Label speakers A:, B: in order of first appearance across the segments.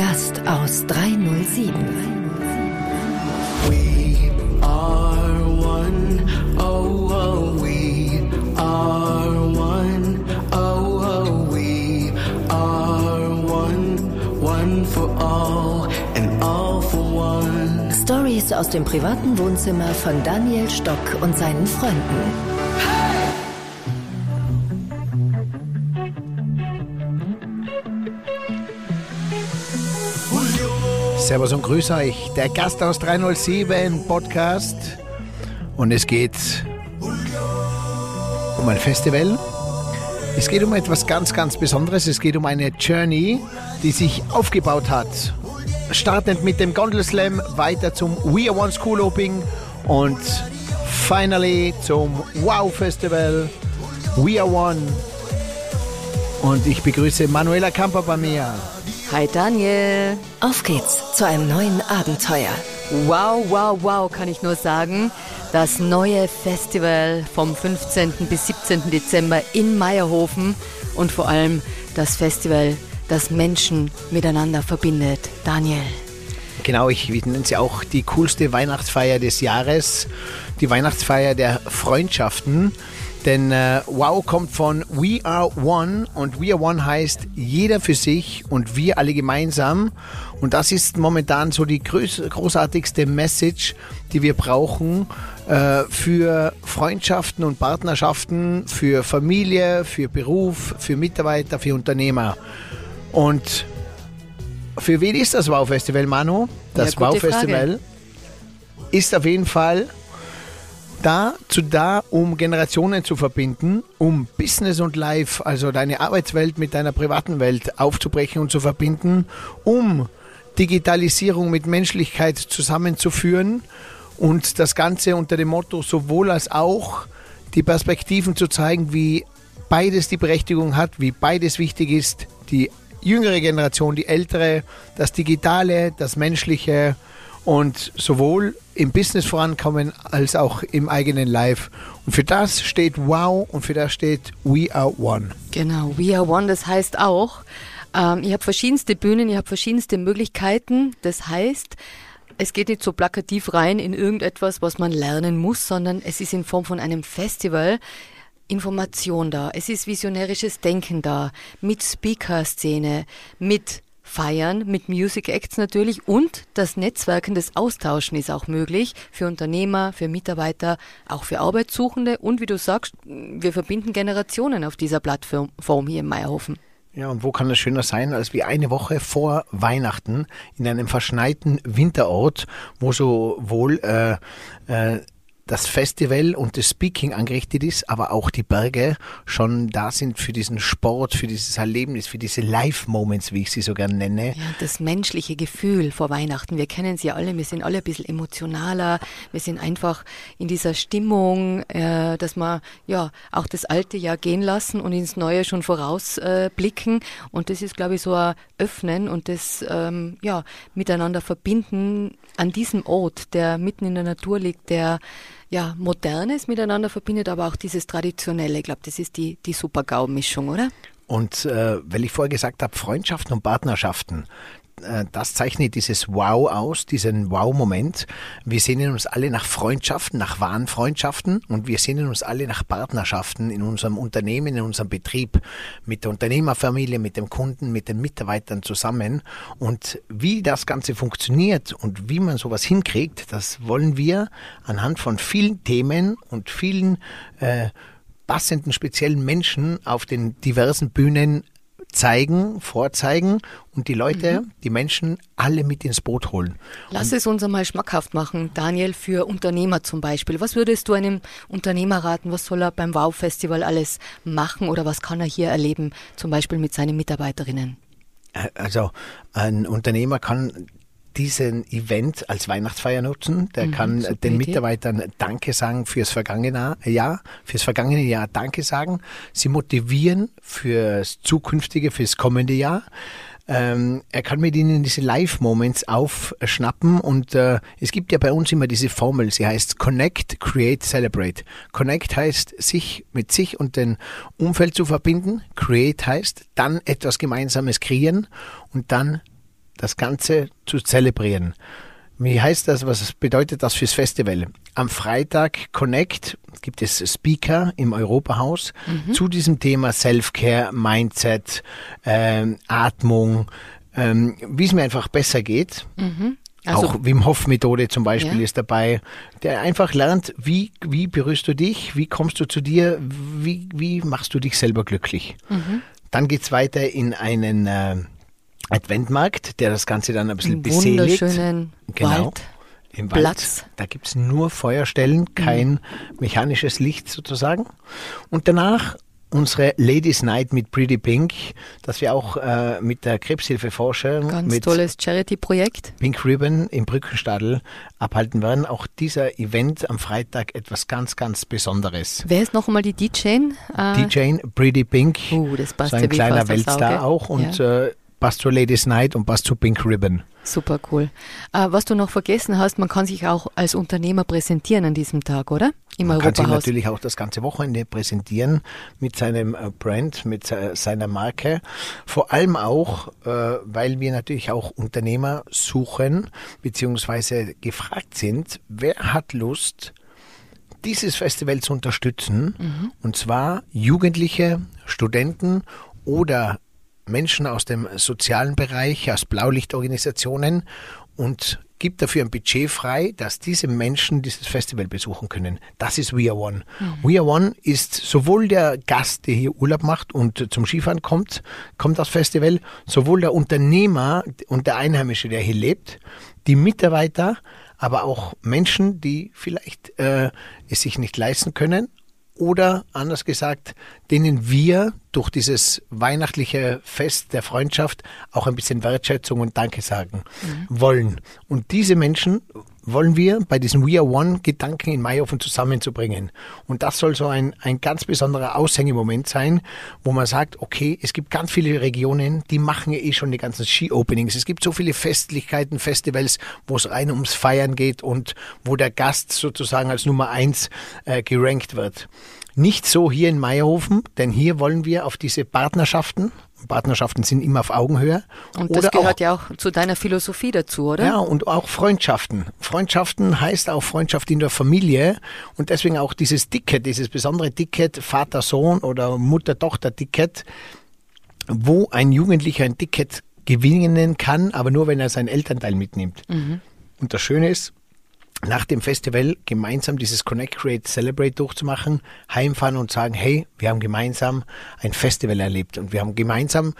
A: Gast aus 307.
B: We are one, oh, oh, we are one, oh, oh, we are one, one for all and all for one.
A: Stories aus dem privaten Wohnzimmer von Daniel Stock und seinen Freunden.
C: Servus und grüß euch. Der Gast aus 307 Podcast. Und es geht um ein Festival. Es geht um etwas ganz, ganz Besonderes. Es geht um eine Journey, die sich aufgebaut hat. Startend mit dem Gondel Slam, weiter zum We Are One School Opening und finally zum Wow Festival. We Are One. Und ich begrüße Manuela Kamper bei mir.
D: Hi Daniel.
A: Auf geht's zu einem neuen Abenteuer.
D: Wow, wow, wow, kann ich nur sagen. Das neue Festival vom 15. bis 17. Dezember in Meierhofen und vor allem das Festival, das Menschen miteinander verbindet. Daniel.
C: Genau, ich nenne sie auch die coolste Weihnachtsfeier des Jahres, die Weihnachtsfeier der Freundschaften. Denn äh, Wow kommt von We Are One und We Are One heißt jeder für sich und wir alle gemeinsam. Und das ist momentan so die groß, großartigste Message, die wir brauchen äh, für Freundschaften und Partnerschaften, für Familie, für Beruf, für Mitarbeiter, für Unternehmer. Und für wen ist das Wow Festival, Manu? Das
D: Ja,
C: Wow Festival
D: Frage.
C: ist auf jeden Fall dazu da, um Generationen zu verbinden, um Business und Life, also deine Arbeitswelt mit deiner privaten Welt aufzubrechen und zu verbinden, um Digitalisierung mit Menschlichkeit zusammenzuführen und das Ganze unter dem Motto sowohl als auch die Perspektiven zu zeigen, wie beides die Berechtigung hat, wie beides wichtig ist, die jüngere Generation, die ältere, das Digitale, das Menschliche und sowohl im Business vorankommen als auch im eigenen Life. Und für das steht Wow und für das steht We Are One.
D: Genau, We Are One, das heißt auch, ähm, ihr habt verschiedenste Bühnen, ihr habt verschiedenste Möglichkeiten. Das heißt, es geht nicht so plakativ rein in irgendetwas, was man lernen muss, sondern es ist in Form von einem Festival. Information da, es ist visionärisches Denken da, mit Speaker-Szene, mit Feiern, mit Music Acts natürlich und das Netzwerken, das Austauschen ist auch möglich für Unternehmer, für Mitarbeiter, auch für Arbeitssuchende und wie du sagst, wir verbinden Generationen auf dieser Plattform hier in Meierhofen.
C: Ja, und wo kann das schöner sein, als wie eine Woche vor Weihnachten in einem verschneiten Winterort, wo sowohl äh, äh, das Festival und das Speaking angerichtet ist, aber auch die Berge schon da sind für diesen Sport, für dieses Erlebnis, für diese Live-Moments, wie ich sie so gern nenne.
D: Ja, das menschliche Gefühl vor Weihnachten. Wir kennen es ja alle, wir sind alle ein bisschen emotionaler, wir sind einfach in dieser Stimmung, äh, dass wir ja auch das alte Jahr gehen lassen und ins neue schon vorausblicken. Äh, und das ist, glaube ich, so ein Öffnen und das ähm, ja, miteinander verbinden an diesem Ort, der mitten in der Natur liegt, der ja, Modernes miteinander verbindet, aber auch dieses Traditionelle. Ich glaube, das ist die, die Super-GAU-Mischung, oder?
C: Und äh, weil ich vorher gesagt habe, Freundschaften und Partnerschaften, das zeichnet dieses Wow aus, diesen Wow-Moment. Wir sehnen uns alle nach Freundschaften, nach wahren Freundschaften und wir sehnen uns alle nach Partnerschaften in unserem Unternehmen, in unserem Betrieb, mit der Unternehmerfamilie, mit dem Kunden, mit den Mitarbeitern zusammen. Und wie das Ganze funktioniert und wie man sowas hinkriegt, das wollen wir anhand von vielen Themen und vielen äh, passenden speziellen Menschen auf den diversen Bühnen zeigen, vorzeigen und die Leute, die Menschen alle mit ins Boot holen.
D: Lass es uns einmal schmackhaft machen, Daniel, für Unternehmer zum Beispiel. Was würdest du einem Unternehmer raten? Was soll er beim Wow-Festival alles machen oder was kann er hier erleben, zum Beispiel mit seinen Mitarbeiterinnen?
C: Also ein Unternehmer kann diesen Event als Weihnachtsfeier nutzen. Der
D: Mhm,
C: kann
D: super
C: den. Mitarbeitern Danke sagen fürs vergangene Jahr, fürs vergangene Jahr Danke sagen. Sie motivieren fürs zukünftige, fürs kommende Jahr. Ähm, er kann mit ihnen diese Live-Moments aufschnappen und äh, es gibt ja bei uns immer diese Formel, sie heißt Connect, Create, Celebrate. Connect heißt, sich mit sich und dem Umfeld zu verbinden. Create heißt, dann etwas Gemeinsames kreieren und dann das Ganze zu zelebrieren. Wie heißt das? Was bedeutet das fürs Festival? Am Freitag Connect gibt es Speaker im Europahaus
D: Mhm.
C: zu diesem Thema Self-Care, Mindset, ähm, Atmung, ähm, wie es mir einfach besser geht.
D: Also-
C: Auch Wim Hof Methode zum Beispiel
D: Ja.
C: ist dabei, der einfach lernt, wie, wie berührst du dich, wie kommst du zu dir, wie, wie machst du dich selber glücklich.
D: Mhm.
C: Dann geht's weiter in einen äh, Adventmarkt, der das Ganze dann ein bisschen
D: Im
C: beseligt.
D: wunderschönen
C: Genau.
D: Wald.
C: Im Wald.
D: Platz.
C: Da gibt's nur Feuerstellen, kein mechanisches Licht sozusagen. Und danach unsere Ladies Night mit Pretty Pink, das wir auch äh, mit der Krebshilfe forschen,
D: Ganz
C: mit
D: tolles Charity-Projekt.
C: Pink Ribbon im Brückenstadel abhalten werden. Auch dieser Event am Freitag etwas ganz, ganz Besonderes.
D: Wer ist noch einmal die DJ? Äh,
C: DJ Pretty Pink,
D: Uh, das passt
C: so ein kleiner Weltstar auch und
D: Ja.
C: äh, passt zur Ladies Night und passt zu Pink Ribbon.
D: Super cool. Äh, was du noch vergessen hast, man kann sich auch als Unternehmer präsentieren an diesem Tag, oder? Im
C: Man kann sich
D: Europahaus.
C: natürlich auch das ganze Wochenende präsentieren mit seinem äh, Brand, mit äh, seiner Marke. Vor allem auch, äh, weil wir natürlich auch Unternehmer suchen, beziehungsweise gefragt sind, wer hat Lust, dieses Festival zu unterstützen? Und zwar Jugendliche, Studenten oder Menschen aus dem sozialen Bereich, aus Blaulichtorganisationen und gibt dafür ein Budget frei, dass diese Menschen dieses Festival besuchen können. Das ist We Are One. We Are One ist sowohl der Gast, der hier Urlaub macht und zum Skifahren kommt, kommt aufs Festival, sowohl der Unternehmer und der Einheimische, der hier lebt, die Mitarbeiter, aber auch Menschen, die vielleicht äh, es sich nicht leisten können, oder anders gesagt, denen wir durch dieses weihnachtliche Fest der Freundschaft auch ein bisschen Wertschätzung und Danke sagen wollen. Und diese Menschen wollen wir bei diesem We Are One Gedanken in Mayhofen zusammenzubringen. Und das soll so ein, ein ganz besonderer Aushängemoment sein, wo man sagt, okay, es gibt ganz viele Regionen, die machen ja eh schon die ganzen Ski-Openings. Es gibt so viele Festlichkeiten, Festivals, wo es rein ums Feiern geht und wo der Gast sozusagen als Nummer eins äh, gerankt wird. Nicht so hier in Meierhofen, denn hier wollen wir auf diese Partnerschaften, Partnerschaften sind immer auf Augenhöhe,
D: Und das
C: oder
D: gehört
C: auch
D: ja auch zu deiner Philosophie dazu, oder?
C: ja, und auch Freundschaften. Freundschaften heißt auch Freundschaft in der Familie und deswegen auch dieses Ticket, dieses besondere Ticket Vater-Sohn oder Mutter-Tochter-Ticket, wo ein Jugendlicher ein Ticket gewinnen kann, aber nur wenn er seinen Elternteil mitnimmt. Und das Schöne ist, nach dem Festival gemeinsam dieses Connect, Create, Celebrate durchzumachen, heimfahren und sagen, hey, wir haben gemeinsam ein Festival erlebt und wir haben gemeinsam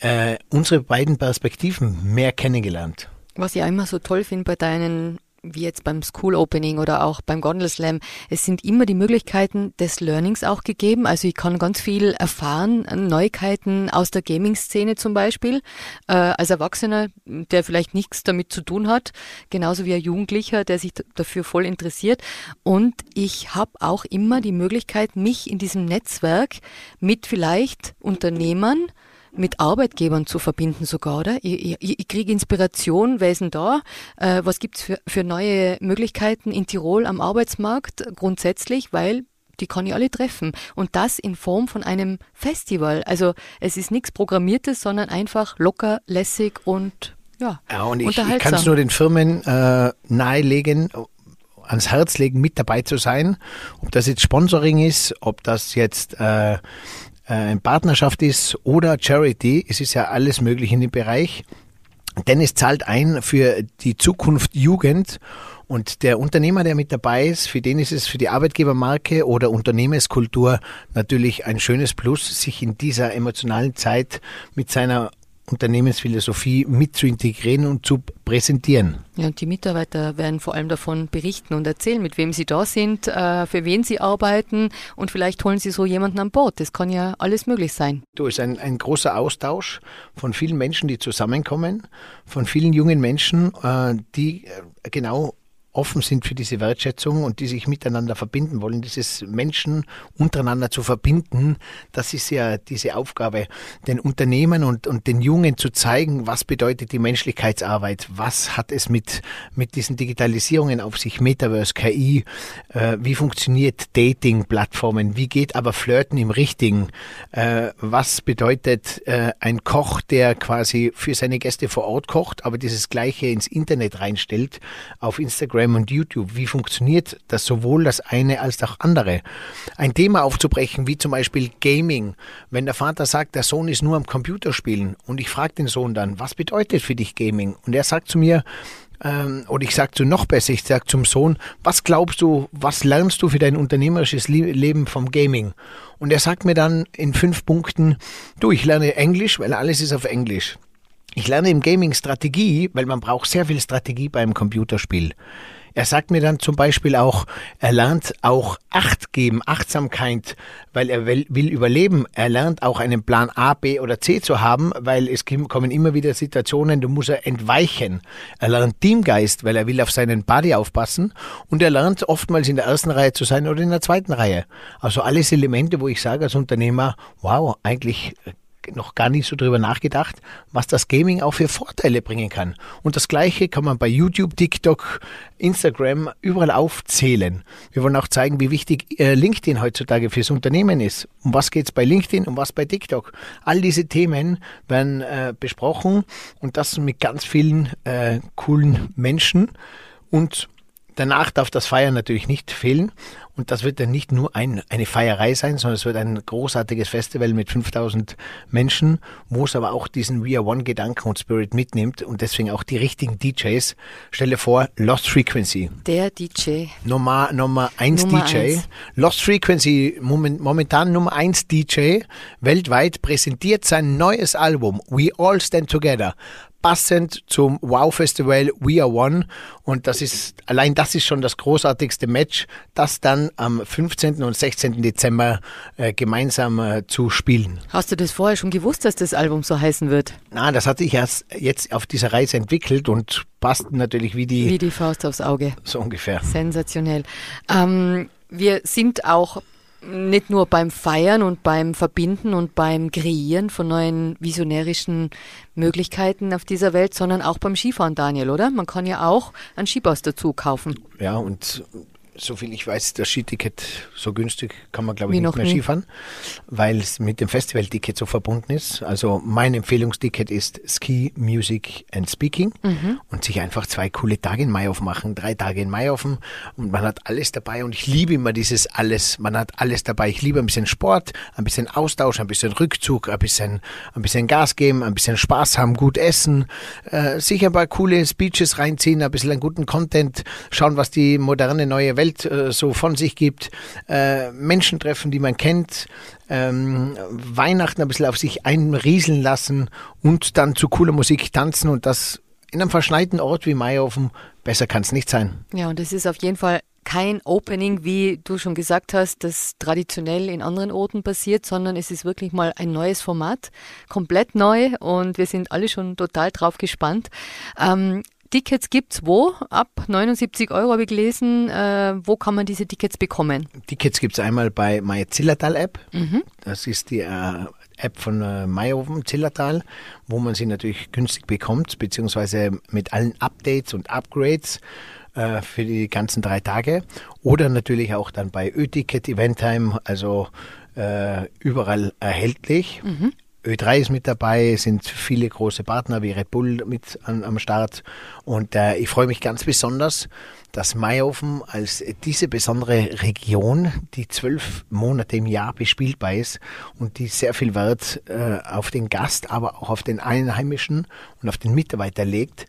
C: äh, unsere beiden Perspektiven mehr kennengelernt.
D: Was ich auch immer so toll finde bei deinen, wie jetzt beim School Opening oder auch beim Gondel Slam, es sind immer die Möglichkeiten des Learnings auch gegeben. Also ich kann ganz viel erfahren, Neuigkeiten aus der Gaming-Szene zum Beispiel, äh, als Erwachsener, der vielleicht nichts damit zu tun hat, genauso wie ein Jugendlicher, der sich dafür voll interessiert. Und ich habe auch immer die Möglichkeit, mich in diesem Netzwerk mit vielleicht Unternehmern, mit Arbeitgebern zu verbinden sogar, oder? Ich, ich, ich kriege Inspiration, wer ist denn da? Äh, was gibt's für, für neue Möglichkeiten in Tirol am Arbeitsmarkt grundsätzlich, weil die kann ich alle treffen. Und das in Form von einem Festival. Also es ist nichts Programmiertes, sondern einfach locker, lässig und ja,
C: Ja, und ich, ich kann es nur den Firmen äh, nahelegen, ans Herz legen, mit dabei zu sein. Ob das jetzt Sponsoring ist, ob das jetzt äh, äh, eine Partnerschaft ist oder Charity, es ist ja alles möglich in dem Bereich. Denn es zahlt ein für die Zukunft Jugend und der Unternehmer, der mit dabei ist, für den ist es für die Arbeitgebermarke oder Unternehmenskultur natürlich ein schönes Plus, sich in dieser emotionalen Zeit mit seiner Unternehmensphilosophie mit zu integrieren und zu präsentieren.
D: Ja, und die Mitarbeiter werden vor allem davon berichten und erzählen, mit wem sie da sind, äh, für wen sie arbeiten und vielleicht holen sie so jemanden an Bord. Das kann ja alles möglich sein.
C: Du, es ist ein, ein großer Austausch von vielen Menschen, die zusammenkommen, von vielen jungen Menschen, äh, die äh, genau offen sind für diese Wertschätzung und die sich miteinander verbinden wollen, dieses Menschen untereinander zu verbinden, das ist ja diese Aufgabe, den Unternehmen und, und den Jungen zu zeigen, was bedeutet die Menschlichkeitsarbeit, was hat es mit, mit diesen Digitalisierungen auf sich, Metaverse, KI, äh, wie funktioniert Dating-Plattformen, wie geht aber Flirten im Richtigen, äh, was bedeutet äh, ein Koch, der quasi für seine Gäste vor Ort kocht, aber dieses Gleiche ins Internet reinstellt, auf Instagram und YouTube. Wie funktioniert das sowohl das eine als auch andere? Ein Thema aufzubrechen, wie zum Beispiel Gaming. Wenn der Vater sagt, der Sohn ist nur am Computer spielen und ich frage den Sohn dann, was bedeutet für dich Gaming? Und er sagt zu mir, ähm, oder ich sage zu noch besser, ich sage zum Sohn, was glaubst du, was lernst du für dein unternehmerisches Leben vom Gaming? Und er sagt mir dann in fünf Punkten, du, ich lerne Englisch, weil alles ist auf Englisch. Ich lerne im Gaming Strategie, weil man braucht sehr viel Strategie beim Computerspiel. Er sagt mir dann zum Beispiel auch, er lernt auch Acht geben, Achtsamkeit, weil er will, will überleben. Er lernt auch einen Plan A, B oder C zu haben, weil es kommen immer wieder Situationen, du musst er entweichen. Er lernt Teamgeist, weil er will auf seinen Buddy aufpassen und er lernt oftmals in der ersten Reihe zu sein oder in der zweiten Reihe. Also alles Elemente, wo ich sage als Unternehmer, wow, eigentlich noch gar nicht so drüber nachgedacht, was das Gaming auch für Vorteile bringen kann. Und das Gleiche kann man bei YouTube, TikTok, Instagram überall aufzählen. Wir wollen auch zeigen, wie wichtig äh, LinkedIn heutzutage fürs Unternehmen ist. Um was geht es bei LinkedIn, um was bei TikTok. All diese Themen werden äh, besprochen und das mit ganz vielen äh, coolen Menschen. Und danach darf das Feiern natürlich nicht fehlen. Und das wird dann nicht nur ein, eine Feierei sein, sondern es wird ein großartiges Festival mit 5000 Menschen, wo es aber auch diesen We Are One Gedanken und Spirit mitnimmt und deswegen auch die richtigen DJs. Stelle vor, Lost Frequency.
D: Der DJ.
C: Nummer, Nummer eins
D: Nummer
C: DJ.
D: eins.
C: Lost Frequency, moment, momentan Nummer eins DJ weltweit, präsentiert sein neues Album We All Stand Together passend zum Wow Festival We Are One. Und das ist, allein das ist schon das großartigste Match, das dann am 15. und 16. Dezember äh, gemeinsam äh, zu spielen.
D: Hast du das vorher schon gewusst, dass das Album so heißen wird?
C: Na, das hatte ich erst jetzt auf dieser Reise entwickelt und passt natürlich wie die,
D: Wie die Faust aufs Auge.
C: so ungefähr.
D: Sensationell. Ähm, wir sind auch nicht nur beim Feiern und beim Verbinden und beim Kreieren von neuen visionärischen Möglichkeiten auf dieser Welt, sondern auch beim Skifahren, Daniel, oder? Man kann ja auch ein Skipass dazu kaufen.
C: Ja, und soviel ich weiß, das Skiticket so günstig kann man, glaube
D: Wie
C: ich, nicht
D: noch
C: mehr
D: nie.
C: Skifahren, weil es mit dem Festivalticket so verbunden ist. Also mein Empfehlungsticket ist Ski, Music and Speaking
D: Mhm.
C: und sich einfach zwei coole Tage in Maihofen machen, drei Tage in Maihofen und man hat alles dabei und ich liebe immer dieses alles, man hat alles dabei. Ich liebe ein bisschen Sport, ein bisschen Austausch, ein bisschen Rückzug, ein bisschen, ein bisschen Gas geben, ein bisschen Spaß haben, gut essen, äh, sich ein paar coole Speeches reinziehen, ein bisschen einen guten Content, schauen, was die moderne neue Welt äh, so von sich gibt, äh, Menschen treffen, die man kennt, ähm, Weihnachten ein bisschen auf sich einrieseln lassen und dann zu cooler Musik tanzen und das in einem verschneiten Ort wie Maihofen, besser kann es nicht sein.
D: Ja, und es ist auf jeden Fall kein Opening, wie du schon gesagt hast, das traditionell in anderen Orten passiert, sondern es ist wirklich mal ein neues Format, komplett neu und wir sind alle schon total drauf gespannt. Ähm, Tickets gibt's wo? Ab 79 Euro habe ich gelesen. Äh, wo kann man diese Tickets bekommen?
C: Tickets gibt es einmal bei meine Zillertal-App. Das ist die äh, App von äh, Maihofen Zillertal, wo man sie natürlich günstig bekommt, beziehungsweise mit allen Updates und Upgrades äh, für die ganzen drei Tage. Oder natürlich auch dann bei Ö-Ticket, Eventtime, also äh, überall erhältlich. Ö3 ist mit dabei, sind viele große Partner wie Red Bull mit an, am Start. Und äh, ich freue mich ganz besonders, dass Maihofen als diese besondere Region, die zwölf Monate im Jahr bespielbar ist und die sehr viel Wert äh, auf den Gast, aber auch auf den Einheimischen und auf den Mitarbeiter legt,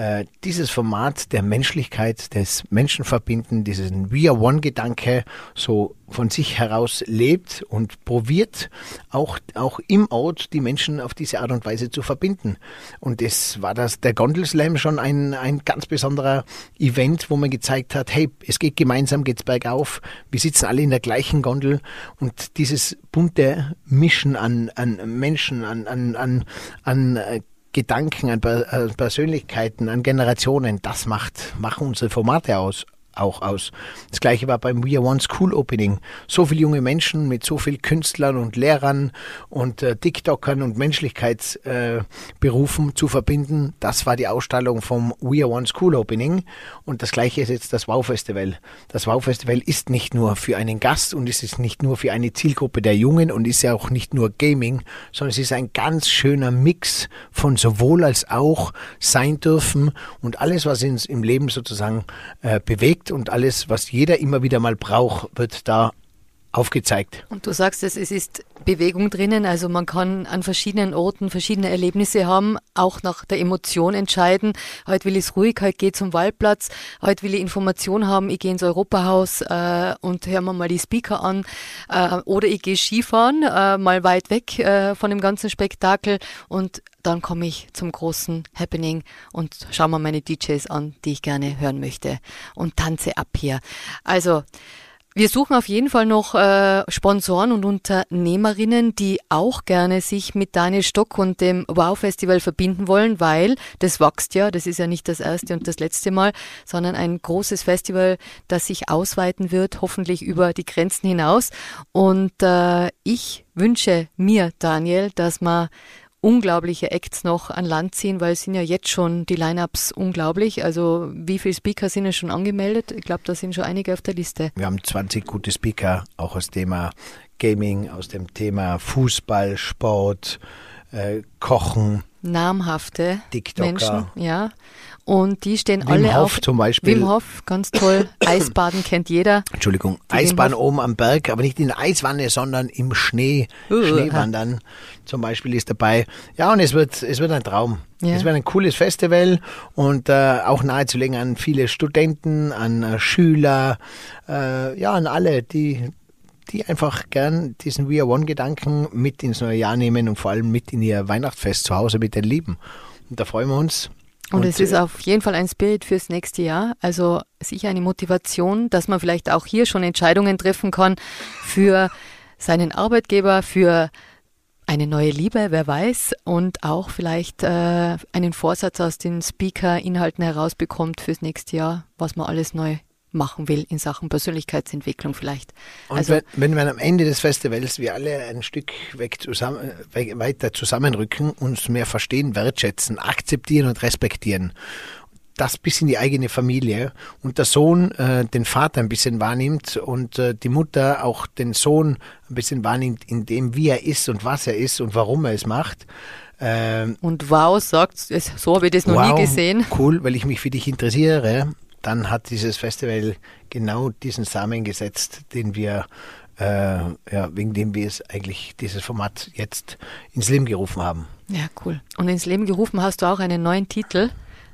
C: äh, dieses Format der Menschlichkeit, des Menschenverbinden, diesen We Are One-Gedanke so von sich heraus lebt und probiert, auch, auch im Ort die Menschen auf diese Art und Weise zu verbinden. Und es war das, der Gondelslam schon ein, ein ganz besonderer Event, wo man gezeigt hat, hey, es geht gemeinsam, geht's bergauf, wir sitzen alle in der gleichen Gondel und dieses bunte Mischen an, an Menschen, an, an, an, an äh, Gedanken, an äh, Persönlichkeiten, an Generationen, das macht, machen unsere Formate aus auch aus. Das gleiche war beim We Are One School Opening. So viele junge Menschen mit so vielen Künstlern und Lehrern und äh, TikTokern und Menschlichkeitsberufen äh, zu verbinden. Das war die Ausstellung vom We Are One School Opening. Und das gleiche ist jetzt das Wow Festival. Das Wow Festival ist nicht nur für einen Gast und es ist nicht nur für eine Zielgruppe der Jungen und ist ja auch nicht nur Gaming, sondern es ist ein ganz schöner Mix von sowohl als auch sein dürfen und alles, was uns im Leben sozusagen äh, bewegt und alles, was jeder immer wieder mal braucht, wird da aufgezeigt.
D: Und du sagst es, es ist Bewegung drinnen, also man kann an verschiedenen Orten verschiedene Erlebnisse haben, auch nach der Emotion entscheiden. Heute will ich es ruhig, heute gehe zum Waldplatz, heute will ich Information haben, ich gehe ins Europahaus äh, und höre mir mal die Speaker an äh, oder ich gehe Skifahren, äh, mal weit weg äh, von dem ganzen Spektakel und dann komme ich zum großen Happening und schaue mir meine DJs an, die ich gerne hören möchte und tanze ab hier. Also wir suchen auf jeden Fall noch äh, Sponsoren und Unternehmerinnen, die auch gerne sich mit Daniel Stock und dem Wow Festival verbinden wollen, weil das wächst ja, das ist ja nicht das erste und das letzte Mal, sondern ein großes Festival, das sich ausweiten wird, hoffentlich über die Grenzen hinaus. Und äh, ich wünsche mir, Daniel, dass man unglaubliche Acts noch an Land ziehen, weil es sind ja jetzt schon die Lineups unglaublich. Also wie viele Speaker sind ja schon angemeldet? Ich glaube, da sind schon einige auf der Liste.
C: Wir haben 20 gute Speaker, auch aus dem Thema Gaming, aus dem Thema Fußball, Sport, äh, Kochen.
D: Namhafte
C: TikToker.
D: Menschen, ja. Und die stehen
C: Wim
D: alle
C: Hof
D: auf.
C: zum Beispiel.
D: Wim Hof, ganz toll. Eisbaden kennt jeder.
C: Entschuldigung,
D: Die
C: Eisbahn oben am Berg, aber nicht in der Eiswanne, sondern im Schnee.
D: Uh,
C: Schneewandern zum Beispiel ist dabei. Ja, und es wird, es wird ein Traum.
D: Ja.
C: Es wird ein cooles Festival und äh, auch nahezulegen an viele Studenten, an äh, Schüler, äh, ja, an alle, die, die einfach gern diesen We Are One-Gedanken mit ins neue Jahr nehmen und vor allem mit in ihr Weihnachtsfest zu Hause mit den Lieben. Und da freuen wir uns.
D: Und, es ist
C: äh,
D: auf jeden Fall ein Spirit fürs nächste Jahr. Also sicher eine Motivation, dass man vielleicht auch hier schon Entscheidungen treffen kann für seinen Arbeitgeber, für eine neue Liebe, wer weiß, und auch vielleicht äh, einen Vorsatz aus den Speaker-Inhalten herausbekommt fürs nächste Jahr, was man alles neu machen will in Sachen Persönlichkeitsentwicklung vielleicht.
C: Und
D: also
C: wenn, wenn wir am Ende des Festivals wir alle ein Stück weg zusammen, we- weiter zusammenrücken, uns mehr verstehen, wertschätzen, akzeptieren und respektieren, das bis in die eigene Familie und der Sohn äh, den Vater ein bisschen wahrnimmt und äh, die Mutter auch den Sohn ein bisschen wahrnimmt in dem, wie er ist und was er ist und warum er es macht. Ähm,
D: und wow, sagt, so habe ich das noch
C: wow,
D: nie gesehen.
C: Cool, weil ich mich für dich interessiere. Dann hat dieses Festival genau diesen Samen gesetzt, den wir, äh, ja, wegen dem wir es eigentlich dieses Format jetzt ins Leben gerufen haben.
D: Ja, cool. Und ins Leben gerufen hast du auch einen neuen Titel.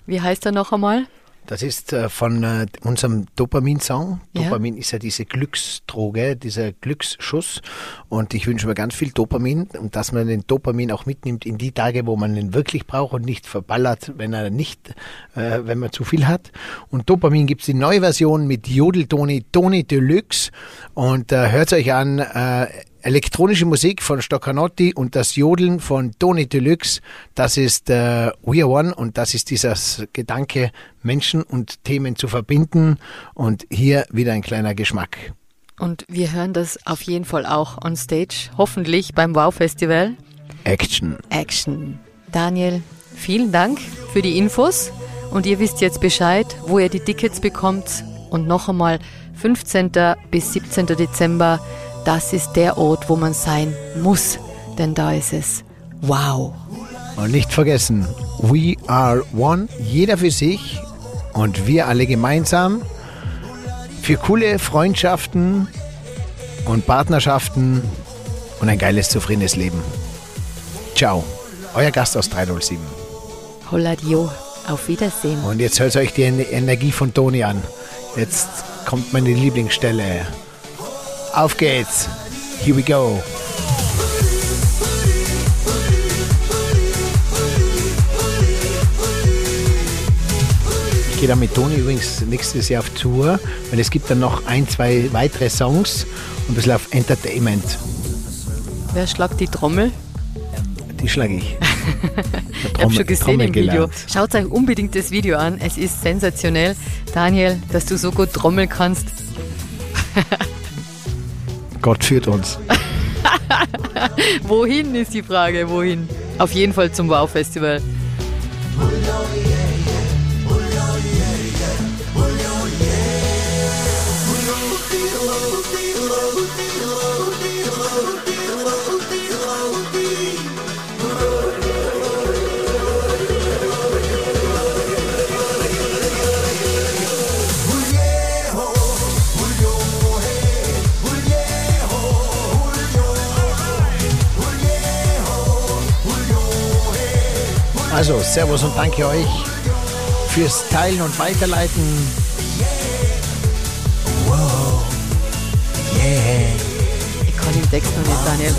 D: Wie heißt er noch einmal?
C: Das ist äh, von äh, unserem Dopamin-Song.
D: Ja.
C: Dopamin ist ja diese Glücksdroge, dieser Glücksschuss. Und ich wünsche mir ganz viel Dopamin und dass man den Dopamin auch mitnimmt in die Tage, wo man ihn wirklich braucht und nicht verballert, wenn er nicht, äh, wenn man zu viel hat. Und Dopamin gibt es die neue Version mit Jodeltoni, Toni Deluxe. Und äh, hört euch an, äh, elektronische Musik von Stoccanotti und das Jodeln von Toni Deluxe. Das ist äh, We Are One und das ist dieser Gedanke, Menschen und Themen zu verbinden. Und hier wieder ein kleiner Geschmack.
D: Und wir hören das auf jeden Fall auch on stage, hoffentlich beim Wow Festival.
C: Action.
D: Action. Daniel, vielen Dank für die Infos und ihr wisst jetzt Bescheid, wo ihr die Tickets bekommt. Und noch einmal 15. bis 17. Dezember, das ist der Ort, wo man sein muss, denn da ist es wow.
C: Und nicht vergessen, we are one, jeder für sich und wir alle gemeinsam für coole Freundschaften und Partnerschaften und ein geiles, zufriedenes Leben. Ciao, euer Gast aus 307.
D: Holladio, auf Wiedersehen.
C: Und jetzt hört euch die Ener- Energie von Toni an. Jetzt kommt meine Lieblingsstelle. Auf geht's. Here we go. Ich gehe dann mit Toni übrigens nächstes Jahr auf Tour, weil es gibt dann noch ein, zwei weitere Songs und ein bisschen auf Entertainment.
D: Wer schlagt die Trommel?
C: Die schlage ich.
D: Ich habe schon gesehen im Video. Schaut euch unbedingt das Video an. Es ist sensationell. Daniel, dass du so gut trommeln kannst.
C: Gott führt uns.
D: Wohin ist die Frage? Wohin? Auf jeden Fall zum Wow-Festival.
C: Also, Servus und danke euch fürs Teilen und Weiterleiten. Wow.
D: Yeah. Ich kann den Text noch nicht, Daniel.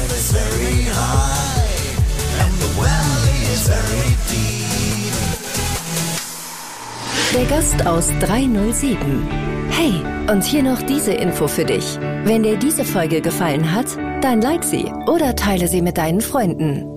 A: Der Gast aus 307. Hey, und hier noch diese Info für dich. Wenn dir diese Folge gefallen hat, dann like sie oder teile sie mit deinen Freunden.